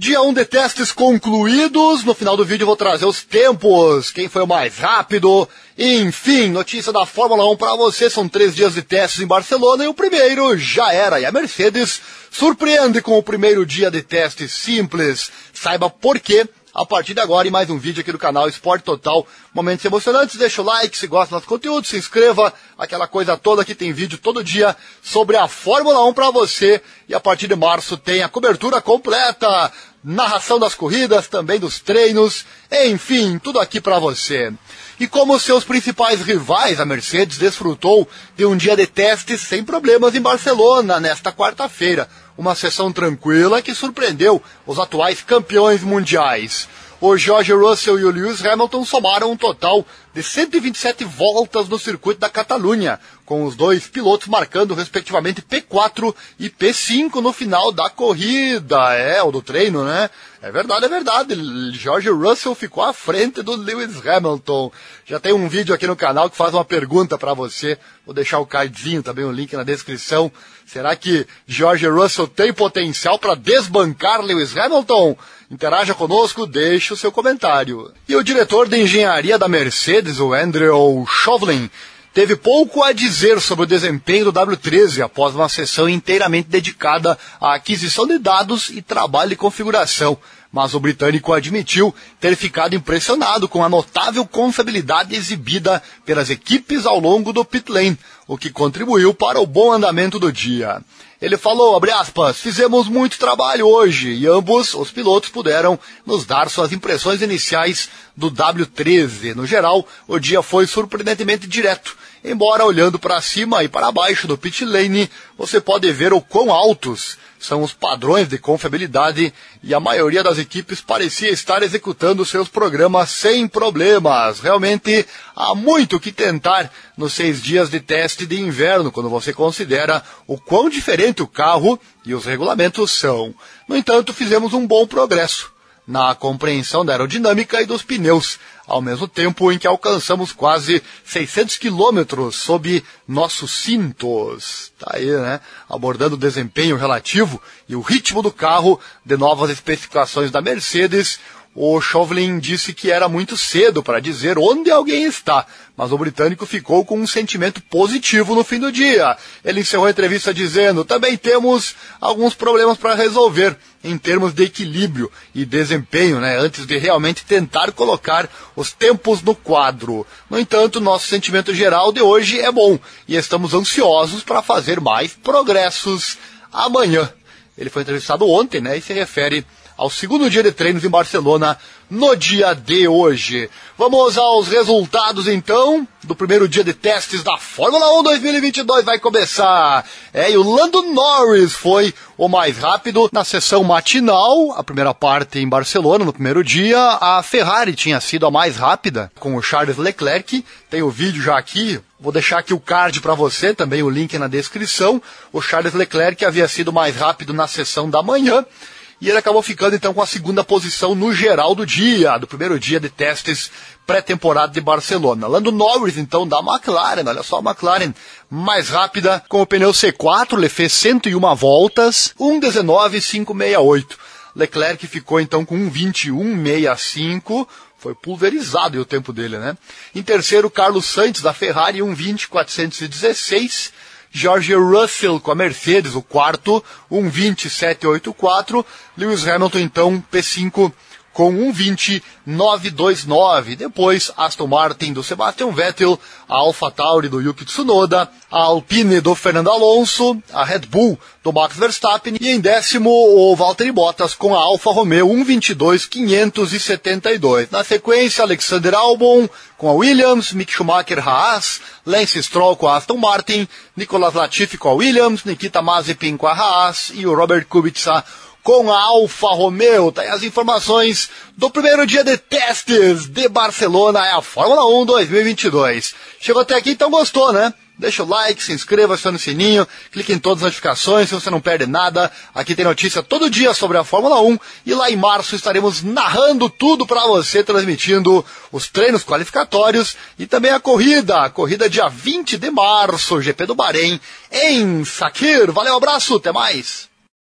Dia 1 de testes concluídos. No final do vídeo eu vou trazer os tempos, quem foi o mais rápido. Enfim, notícia da Fórmula 1 para você. São três dias de testes em Barcelona e o primeiro já era. E a Mercedes surpreende com o primeiro dia de testes simples. Saiba por quê a partir de agora em mais um vídeo aqui do canal Esporte Total. Momentos emocionantes, deixa o like se gosta do nosso conteúdo, se inscreva, aquela coisa toda que tem vídeo todo dia sobre a Fórmula 1 para você. E a partir de março tem a cobertura completa, narração das corridas, também dos treinos, enfim, tudo aqui para você. E como seus principais rivais, a Mercedes desfrutou de um dia de testes sem problemas em Barcelona nesta quarta-feira uma sessão tranquila que surpreendeu os atuais campeões mundiais. O George Russell e o Lewis Hamilton somaram um total de 127 voltas no circuito da Catalunha, com os dois pilotos marcando respectivamente P4 e P5 no final da corrida. É, o do treino, né? É verdade, é verdade. George Russell ficou à frente do Lewis Hamilton. Já tem um vídeo aqui no canal que faz uma pergunta para você. Vou deixar o cardzinho também, o link na descrição. Será que George Russell tem potencial para desbancar Lewis Hamilton? Interaja conosco, deixe o seu comentário. E o diretor de engenharia da Mercedes, o Andrew Chauvelin, teve pouco a dizer sobre o desempenho do W13 após uma sessão inteiramente dedicada à aquisição de dados e trabalho de configuração. Mas o britânico admitiu ter ficado impressionado com a notável confiabilidade exibida pelas equipes ao longo do pit lane, o que contribuiu para o bom andamento do dia. Ele falou, abre aspas, fizemos muito trabalho hoje e ambos os pilotos puderam nos dar suas impressões iniciais do W13. No geral, o dia foi surpreendentemente direto. Embora olhando para cima e para baixo do pit lane, você pode ver o quão altos são os padrões de confiabilidade e a maioria das equipes parecia estar executando seus programas sem problemas. Realmente há muito que tentar nos seis dias de teste de inverno, quando você considera o quão diferente o carro e os regulamentos são. No entanto, fizemos um bom progresso na compreensão da aerodinâmica e dos pneus, ao mesmo tempo em que alcançamos quase 600 quilômetros sob nossos cintos. Tá aí, né? Abordando o desempenho relativo e o ritmo do carro de novas especificações da Mercedes, o Chauvelin disse que era muito cedo para dizer onde alguém está, mas o britânico ficou com um sentimento positivo no fim do dia. Ele encerrou a entrevista dizendo: também temos alguns problemas para resolver em termos de equilíbrio e desempenho, né, antes de realmente tentar colocar os tempos no quadro. No entanto, nosso sentimento geral de hoje é bom e estamos ansiosos para fazer mais progressos amanhã. Ele foi entrevistado ontem, né, e se refere ao segundo dia de treinos em Barcelona no dia de hoje. Vamos aos resultados então do primeiro dia de testes da Fórmula 1 2022 vai começar. É, e o Lando Norris foi o mais rápido na sessão matinal, a primeira parte em Barcelona no primeiro dia. A Ferrari tinha sido a mais rápida com o Charles Leclerc. Tem o vídeo já aqui, Vou deixar aqui o card para você, também o link na descrição. O Charles Leclerc havia sido mais rápido na sessão da manhã e ele acabou ficando então com a segunda posição no geral do dia, do primeiro dia de testes pré-temporada de Barcelona. Lando Norris, então, da McLaren, olha só a McLaren mais rápida, com o pneu C4, ele fez 101 voltas, 1.19.568. Leclerc ficou então com 1.21.65, foi pulverizado o tempo dele, né? Em terceiro, Carlos Sainz da Ferrari, 1.20.416. George Russell com a Mercedes, o quarto, 1.27.84. Lewis Hamilton, então, P5 com 1.20.929. Depois, Aston Martin do Sebastian Vettel, a Alpha Tauri do Yuki Tsunoda, a Alpine do Fernando Alonso, a Red Bull do Max Verstappen e em décimo o Valtteri Bottas com a Alfa Romeo 1.22.572. Na sequência, Alexander Albon com a Williams, Mick Schumacher Haas, Lance Stroll com a Aston Martin, Nicolas Latifi com a Williams, Nikita Mazepin com a Haas e o Robert Kubica com a Alfa Romeo. Tem as informações do primeiro dia de testes de Barcelona, é a Fórmula 1 2022. Chegou até aqui, então gostou, né? Deixa o like, se inscreva, acione o sininho, clique em todas as notificações, se você não perde nada. Aqui tem notícia todo dia sobre a Fórmula 1 e lá em março estaremos narrando tudo para você, transmitindo os treinos qualificatórios e também a corrida, a corrida dia 20 de março, GP do Bahrein, em Sakir. Valeu, abraço, até mais!